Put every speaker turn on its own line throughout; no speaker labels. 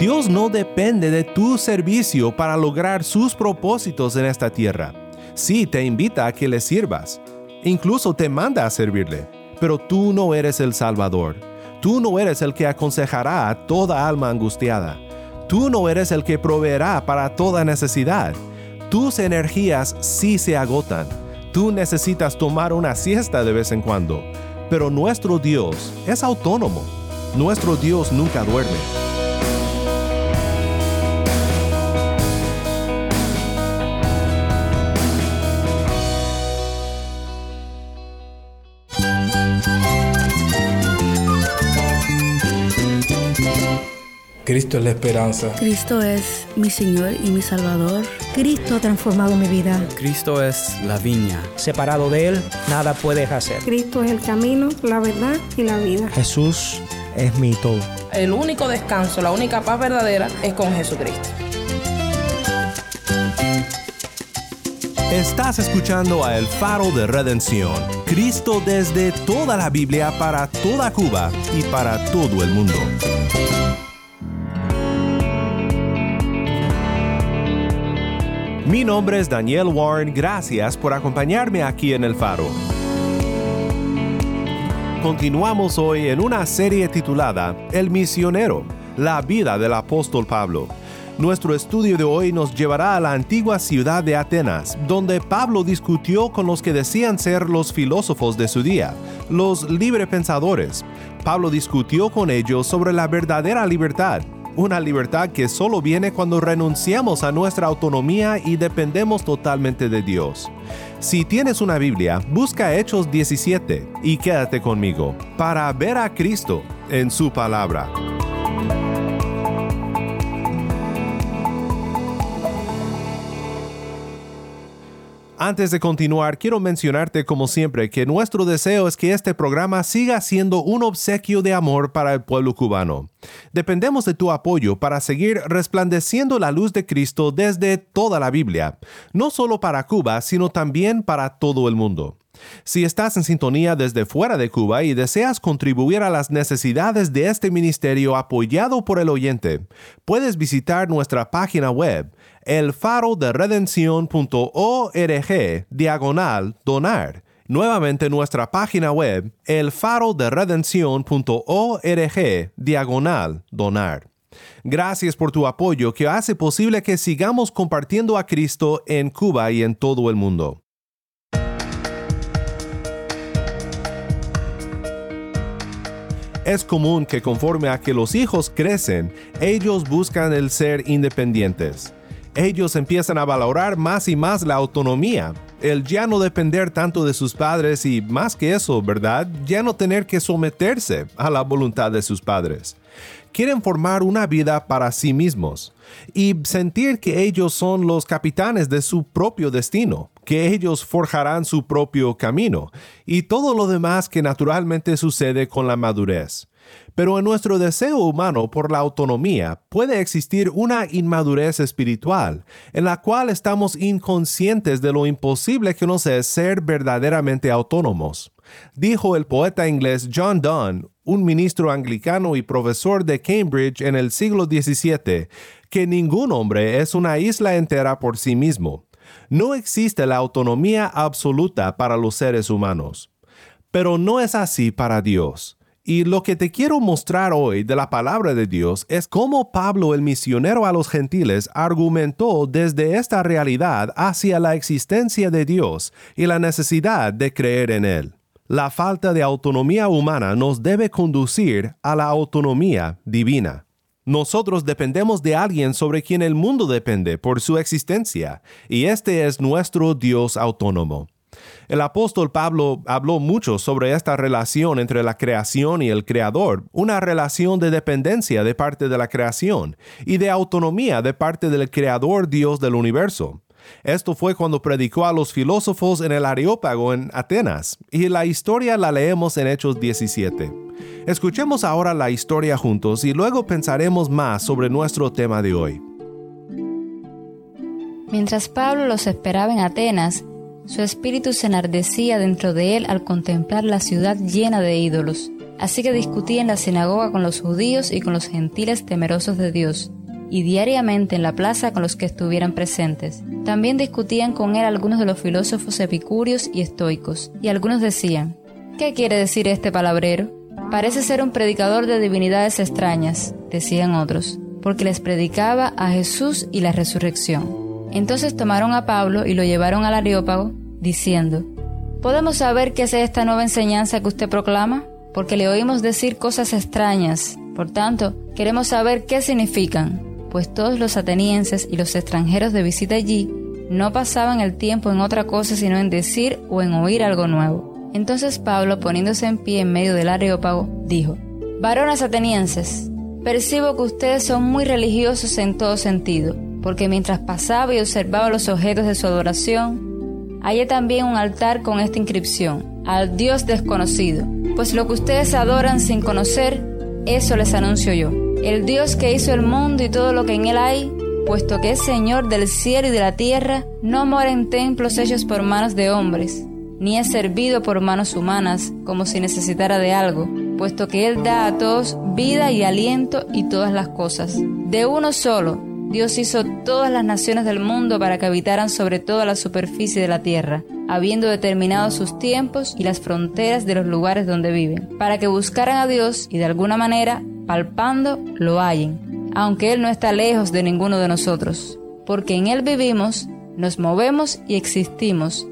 Dios no depende de tu servicio para lograr sus propósitos en esta tierra. Sí, te invita a que le sirvas. Incluso te manda a servirle. Pero tú no eres el Salvador. Tú no eres el que aconsejará a toda alma angustiada. Tú no eres el que proveerá para toda necesidad. Tus energías sí se agotan. Tú necesitas tomar una siesta de vez en cuando. Pero nuestro Dios es autónomo. Nuestro Dios nunca duerme.
Cristo es la esperanza.
Cristo es mi Señor y mi Salvador.
Cristo ha transformado mi vida.
Cristo es la viña.
Separado de Él, nada puedes hacer.
Cristo es el camino, la verdad y la vida.
Jesús es mi todo.
El único descanso, la única paz verdadera es con Jesucristo.
Estás escuchando a El Faro de Redención, Cristo desde toda la Biblia para toda Cuba y para todo el mundo. Mi nombre es Daniel Warren, gracias por acompañarme aquí en El Faro. Continuamos hoy en una serie titulada El misionero, la vida del apóstol Pablo. Nuestro estudio de hoy nos llevará a la antigua ciudad de Atenas, donde Pablo discutió con los que decían ser los filósofos de su día, los librepensadores. Pablo discutió con ellos sobre la verdadera libertad, una libertad que solo viene cuando renunciamos a nuestra autonomía y dependemos totalmente de Dios. Si tienes una Biblia, busca Hechos 17 y quédate conmigo para ver a Cristo en su palabra. Antes de continuar, quiero mencionarte como siempre que nuestro deseo es que este programa siga siendo un obsequio de amor para el pueblo cubano. Dependemos de tu apoyo para seguir resplandeciendo la luz de Cristo desde toda la Biblia, no solo para Cuba, sino también para todo el mundo. Si estás en sintonía desde fuera de Cuba y deseas contribuir a las necesidades de este ministerio apoyado por el oyente, puedes visitar nuestra página web elfaroderedencion.org diagonal donar. Nuevamente nuestra página web elfaroderedencion.org diagonal donar. Gracias por tu apoyo que hace posible que sigamos compartiendo a Cristo en Cuba y en todo el mundo. Es común que conforme a que los hijos crecen, ellos buscan el ser independientes. Ellos empiezan a valorar más y más la autonomía, el ya no depender tanto de sus padres y más que eso, ¿verdad? Ya no tener que someterse a la voluntad de sus padres. Quieren formar una vida para sí mismos y sentir que ellos son los capitanes de su propio destino, que ellos forjarán su propio camino y todo lo demás que naturalmente sucede con la madurez. Pero en nuestro deseo humano por la autonomía puede existir una inmadurez espiritual, en la cual estamos inconscientes de lo imposible que nos es ser verdaderamente autónomos. Dijo el poeta inglés John Donne, un ministro anglicano y profesor de Cambridge en el siglo XVII, que ningún hombre es una isla entera por sí mismo. No existe la autonomía absoluta para los seres humanos. Pero no es así para Dios. Y lo que te quiero mostrar hoy de la palabra de Dios es cómo Pablo el misionero a los gentiles argumentó desde esta realidad hacia la existencia de Dios y la necesidad de creer en Él. La falta de autonomía humana nos debe conducir a la autonomía divina. Nosotros dependemos de alguien sobre quien el mundo depende por su existencia, y este es nuestro Dios autónomo. El apóstol Pablo habló mucho sobre esta relación entre la creación y el creador, una relación de dependencia de parte de la creación y de autonomía de parte del creador Dios del universo. Esto fue cuando predicó a los filósofos en el Areópago en Atenas, y la historia la leemos en Hechos 17. Escuchemos ahora la historia juntos y luego pensaremos más sobre nuestro tema de hoy.
Mientras Pablo los esperaba en Atenas, su espíritu se enardecía dentro de él al contemplar la ciudad llena de ídolos. Así que discutía en la sinagoga con los judíos y con los gentiles temerosos de Dios, y diariamente en la plaza con los que estuvieran presentes. También discutían con él algunos de los filósofos epicúreos y estoicos, y algunos decían, ¿qué quiere decir este palabrero? Parece ser un predicador de divinidades extrañas, decían otros, porque les predicaba a Jesús y la resurrección. Entonces tomaron a Pablo y lo llevaron al Areópago, diciendo, ¿Podemos saber qué es esta nueva enseñanza que usted proclama? Porque le oímos decir cosas extrañas. Por tanto, queremos saber qué significan, pues todos los atenienses y los extranjeros de visita allí no pasaban el tiempo en otra cosa sino en decir o en oír algo nuevo. Entonces Pablo, poniéndose en pie en medio del Areópago, dijo, Varones atenienses, percibo que ustedes son muy religiosos en todo sentido porque mientras pasaba y observaba los objetos de su adoración, hallé también un altar con esta inscripción, al Dios desconocido, pues lo que ustedes adoran sin conocer, eso les anuncio yo. El Dios que hizo el mundo y todo lo que en él hay, puesto que es Señor del cielo y de la tierra, no mora en templos hechos por manos de hombres, ni es servido por manos humanas, como si necesitara de algo, puesto que Él da a todos vida y aliento y todas las cosas. De uno solo, Dios hizo todas las naciones del mundo para que habitaran sobre toda la superficie de la tierra, habiendo determinado sus tiempos y las fronteras de los lugares donde viven, para que buscaran a Dios y de alguna manera, palpando, lo hallen, aunque Él no está lejos de ninguno de nosotros, porque en Él vivimos, nos movemos y existimos,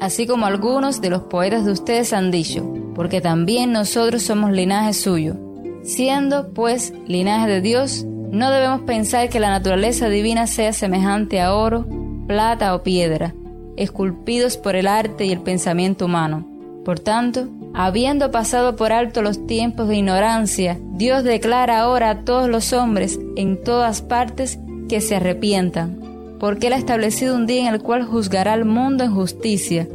así como algunos de los poetas de ustedes han dicho, porque también nosotros somos linaje suyo. Siendo, pues, linaje de Dios, no debemos pensar que la naturaleza divina sea semejante a oro, plata o piedra, esculpidos por el arte y el pensamiento humano. Por tanto, habiendo pasado por alto los tiempos de ignorancia, Dios declara ahora a todos los hombres en todas partes que se arrepientan, porque Él ha establecido un día en el cual juzgará al mundo en justicia,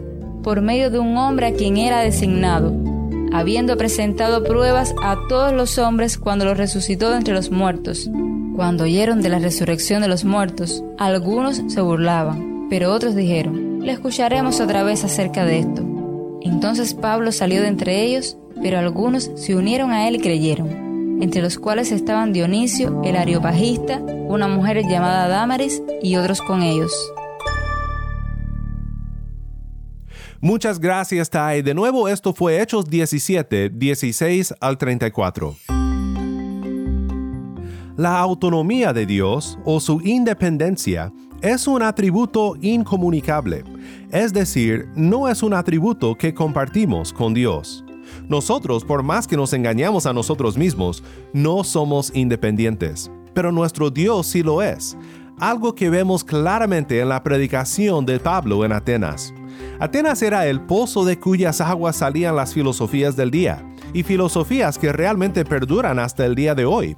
por medio de un hombre a quien era designado, habiendo presentado pruebas a todos los hombres cuando los resucitó de entre los muertos cuando oyeron de la resurrección de los muertos, algunos se burlaban, pero otros dijeron, le escucharemos otra vez acerca de esto. Entonces Pablo salió de entre ellos, pero algunos se unieron a él y creyeron, entre los cuales estaban Dionisio, el areopagista, una mujer llamada Damaris y otros con ellos.
Muchas gracias, Tai. De nuevo, esto fue Hechos 17, 16 al 34. La autonomía de Dios o su independencia es un atributo incomunicable, es decir, no es un atributo que compartimos con Dios. Nosotros, por más que nos engañamos a nosotros mismos, no somos independientes, pero nuestro Dios sí lo es, algo que vemos claramente en la predicación de Pablo en Atenas. Atenas era el pozo de cuyas aguas salían las filosofías del día, y filosofías que realmente perduran hasta el día de hoy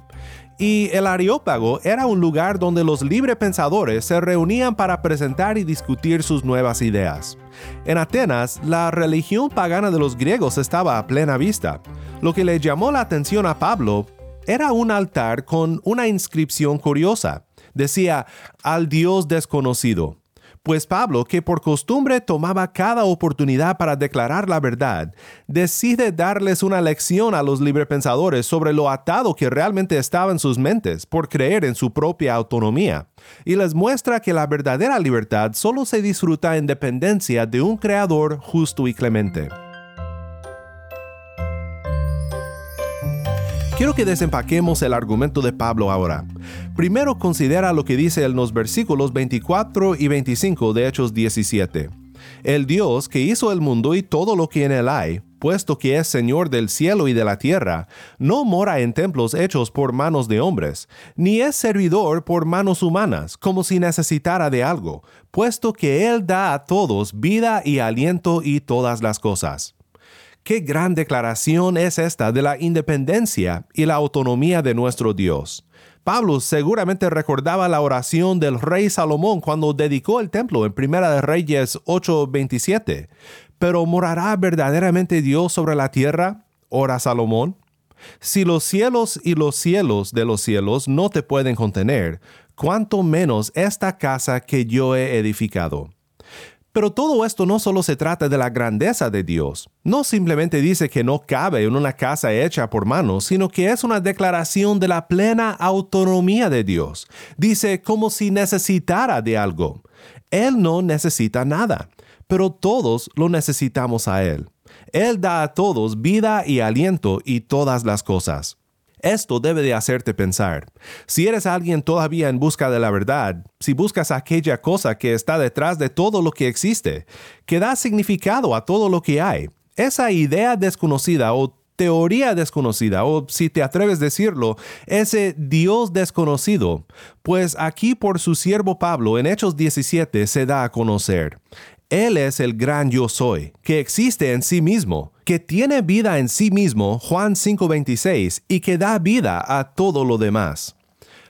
y el Areópago era un lugar donde los librepensadores se reunían para presentar y discutir sus nuevas ideas. En Atenas, la religión pagana de los griegos estaba a plena vista. Lo que le llamó la atención a Pablo era un altar con una inscripción curiosa. Decía, al Dios desconocido. Pues Pablo, que por costumbre tomaba cada oportunidad para declarar la verdad, decide darles una lección a los librepensadores sobre lo atado que realmente estaba en sus mentes por creer en su propia autonomía, y les muestra que la verdadera libertad solo se disfruta en dependencia de un creador justo y clemente. Quiero que desempaquemos el argumento de Pablo ahora. Primero considera lo que dice en los versículos 24 y 25 de Hechos 17. El Dios que hizo el mundo y todo lo que en él hay, puesto que es Señor del cielo y de la tierra, no mora en templos hechos por manos de hombres, ni es servidor por manos humanas, como si necesitara de algo, puesto que Él da a todos vida y aliento y todas las cosas. Qué gran declaración es esta de la independencia y la autonomía de nuestro Dios. Pablo seguramente recordaba la oración del rey Salomón cuando dedicó el templo en Primera de Reyes 8:27. Pero ¿morará verdaderamente Dios sobre la tierra? Ora Salomón. Si los cielos y los cielos de los cielos no te pueden contener, cuánto menos esta casa que yo he edificado. Pero todo esto no solo se trata de la grandeza de Dios. No simplemente dice que no cabe en una casa hecha por manos, sino que es una declaración de la plena autonomía de Dios. Dice como si necesitara de algo. Él no necesita nada, pero todos lo necesitamos a Él. Él da a todos vida y aliento y todas las cosas. Esto debe de hacerte pensar. Si eres alguien todavía en busca de la verdad, si buscas aquella cosa que está detrás de todo lo que existe, que da significado a todo lo que hay, esa idea desconocida o teoría desconocida, o si te atreves a decirlo, ese Dios desconocido, pues aquí por su siervo Pablo en Hechos 17 se da a conocer. Él es el gran yo soy, que existe en sí mismo, que tiene vida en sí mismo, Juan 5:26, y que da vida a todo lo demás.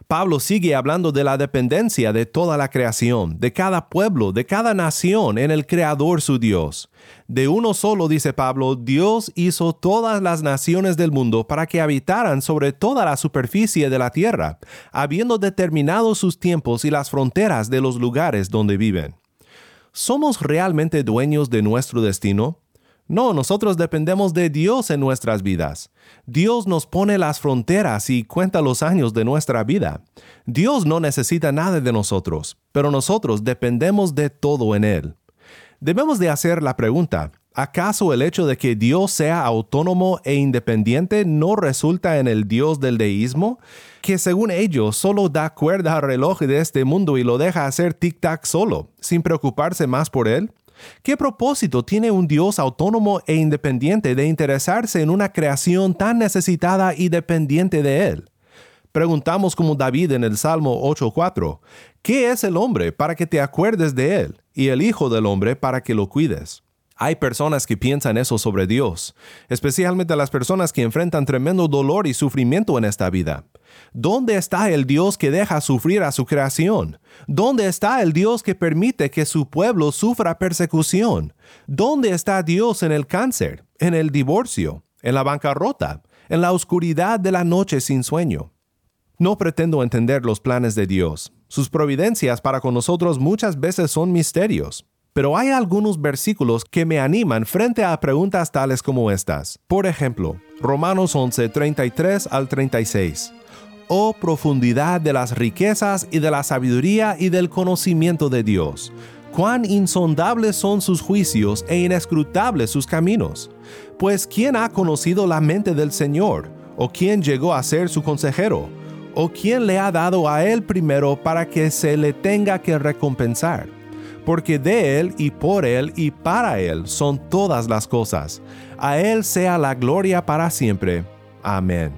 Pablo sigue hablando de la dependencia de toda la creación, de cada pueblo, de cada nación en el Creador su Dios. De uno solo, dice Pablo, Dios hizo todas las naciones del mundo para que habitaran sobre toda la superficie de la tierra, habiendo determinado sus tiempos y las fronteras de los lugares donde viven. ¿Somos realmente dueños de nuestro destino? No, nosotros dependemos de Dios en nuestras vidas. Dios nos pone las fronteras y cuenta los años de nuestra vida. Dios no necesita nada de nosotros, pero nosotros dependemos de todo en Él. Debemos de hacer la pregunta, ¿acaso el hecho de que Dios sea autónomo e independiente no resulta en el Dios del deísmo? que según ellos solo da cuerda al reloj de este mundo y lo deja hacer tic-tac solo, sin preocuparse más por él? ¿Qué propósito tiene un Dios autónomo e independiente de interesarse en una creación tan necesitada y dependiente de él? Preguntamos como David en el Salmo 8.4, ¿qué es el hombre para que te acuerdes de él y el Hijo del hombre para que lo cuides? Hay personas que piensan eso sobre Dios, especialmente las personas que enfrentan tremendo dolor y sufrimiento en esta vida. ¿Dónde está el Dios que deja sufrir a su creación? ¿Dónde está el Dios que permite que su pueblo sufra persecución? ¿Dónde está Dios en el cáncer, en el divorcio, en la bancarrota, en la oscuridad de la noche sin sueño? No pretendo entender los planes de Dios. Sus providencias para con nosotros muchas veces son misterios. Pero hay algunos versículos que me animan frente a preguntas tales como estas. Por ejemplo, Romanos 11, 33 al 36. Oh profundidad de las riquezas y de la sabiduría y del conocimiento de Dios. Cuán insondables son sus juicios e inescrutables sus caminos. Pues ¿quién ha conocido la mente del Señor? ¿O quién llegó a ser su consejero? ¿O quién le ha dado a él primero para que se le tenga que recompensar? Porque de Él y por Él y para Él son todas las cosas. A Él sea la gloria para siempre. Amén.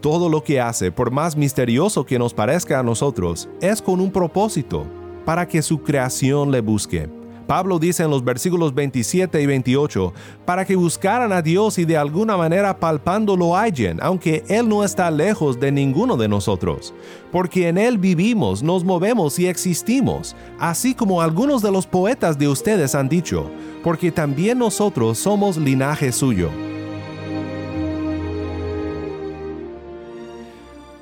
Todo lo que hace, por más misterioso que nos parezca a nosotros, es con un propósito, para que su creación le busque Pablo dice en los versículos 27 y 28, para que buscaran a Dios y de alguna manera palpando lo hallen, aunque Él no está lejos de ninguno de nosotros, porque en Él vivimos, nos movemos y existimos, así como algunos de los poetas de ustedes han dicho, porque también nosotros somos linaje suyo.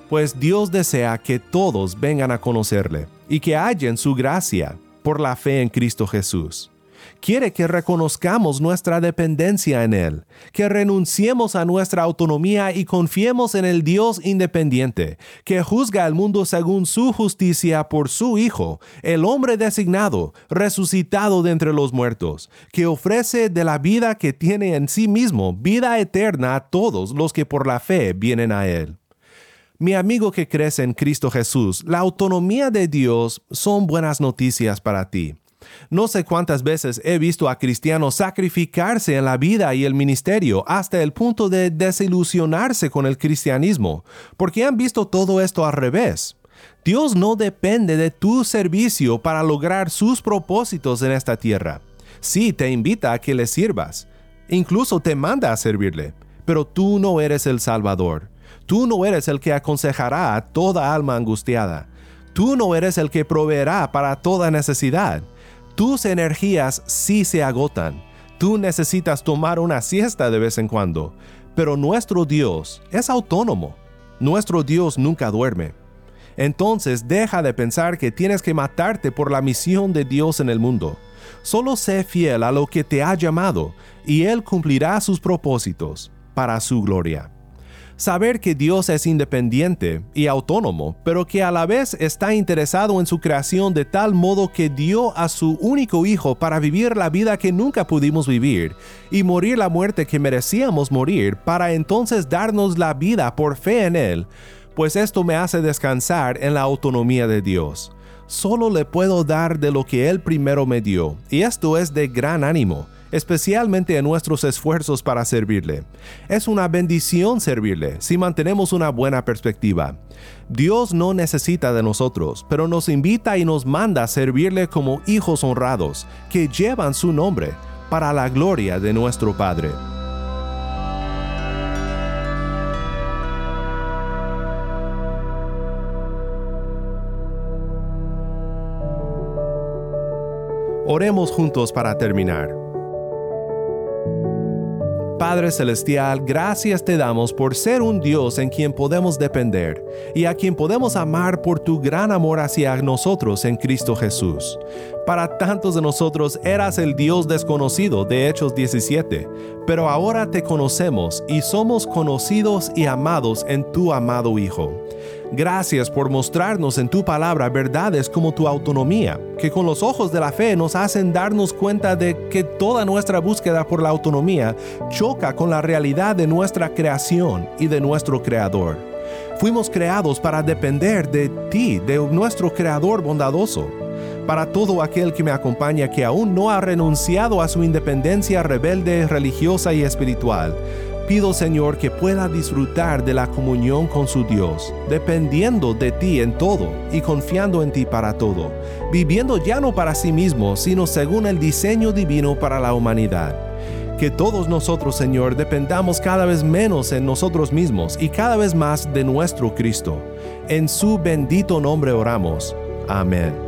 Pues Dios desea que todos vengan a conocerle y que hallen su gracia por la fe en Cristo Jesús. Quiere que reconozcamos nuestra dependencia en Él, que renunciemos a nuestra autonomía y confiemos en el Dios independiente, que juzga al mundo según su justicia por su Hijo, el hombre designado, resucitado de entre los muertos, que ofrece de la vida que tiene en sí mismo vida eterna a todos los que por la fe vienen a Él. Mi amigo que crece en Cristo Jesús, la autonomía de Dios son buenas noticias para ti. No sé cuántas veces he visto a cristianos sacrificarse en la vida y el ministerio hasta el punto de desilusionarse con el cristianismo, porque han visto todo esto al revés. Dios no depende de tu servicio para lograr sus propósitos en esta tierra. Sí, te invita a que le sirvas, incluso te manda a servirle, pero tú no eres el Salvador. Tú no eres el que aconsejará a toda alma angustiada. Tú no eres el que proveerá para toda necesidad. Tus energías sí se agotan. Tú necesitas tomar una siesta de vez en cuando. Pero nuestro Dios es autónomo. Nuestro Dios nunca duerme. Entonces deja de pensar que tienes que matarte por la misión de Dios en el mundo. Solo sé fiel a lo que te ha llamado, y Él cumplirá sus propósitos para su gloria. Saber que Dios es independiente y autónomo, pero que a la vez está interesado en su creación de tal modo que dio a su único Hijo para vivir la vida que nunca pudimos vivir y morir la muerte que merecíamos morir para entonces darnos la vida por fe en Él, pues esto me hace descansar en la autonomía de Dios. Solo le puedo dar de lo que Él primero me dio, y esto es de gran ánimo especialmente en nuestros esfuerzos para servirle. Es una bendición servirle si mantenemos una buena perspectiva. Dios no necesita de nosotros, pero nos invita y nos manda a servirle como hijos honrados, que llevan su nombre, para la gloria de nuestro Padre. Oremos juntos para terminar. Padre Celestial, gracias te damos por ser un Dios en quien podemos depender y a quien podemos amar por tu gran amor hacia nosotros en Cristo Jesús. Para tantos de nosotros eras el Dios desconocido de Hechos 17, pero ahora te conocemos y somos conocidos y amados en tu amado Hijo. Gracias por mostrarnos en tu palabra verdades como tu autonomía, que con los ojos de la fe nos hacen darnos cuenta de que toda nuestra búsqueda por la autonomía choca con la realidad de nuestra creación y de nuestro Creador. Fuimos creados para depender de ti, de nuestro Creador bondadoso. Para todo aquel que me acompaña que aún no ha renunciado a su independencia rebelde, religiosa y espiritual, pido Señor que pueda disfrutar de la comunión con su Dios, dependiendo de ti en todo y confiando en ti para todo, viviendo ya no para sí mismo, sino según el diseño divino para la humanidad. Que todos nosotros, Señor, dependamos cada vez menos en nosotros mismos y cada vez más de nuestro Cristo. En su bendito nombre oramos. Amén.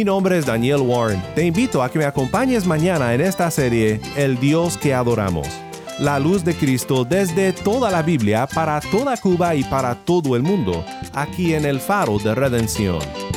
Mi nombre es Daniel Warren. Te invito a que me acompañes mañana en esta serie El Dios que adoramos. La luz de Cristo desde toda la Biblia para toda Cuba y para todo el mundo, aquí en el faro de redención.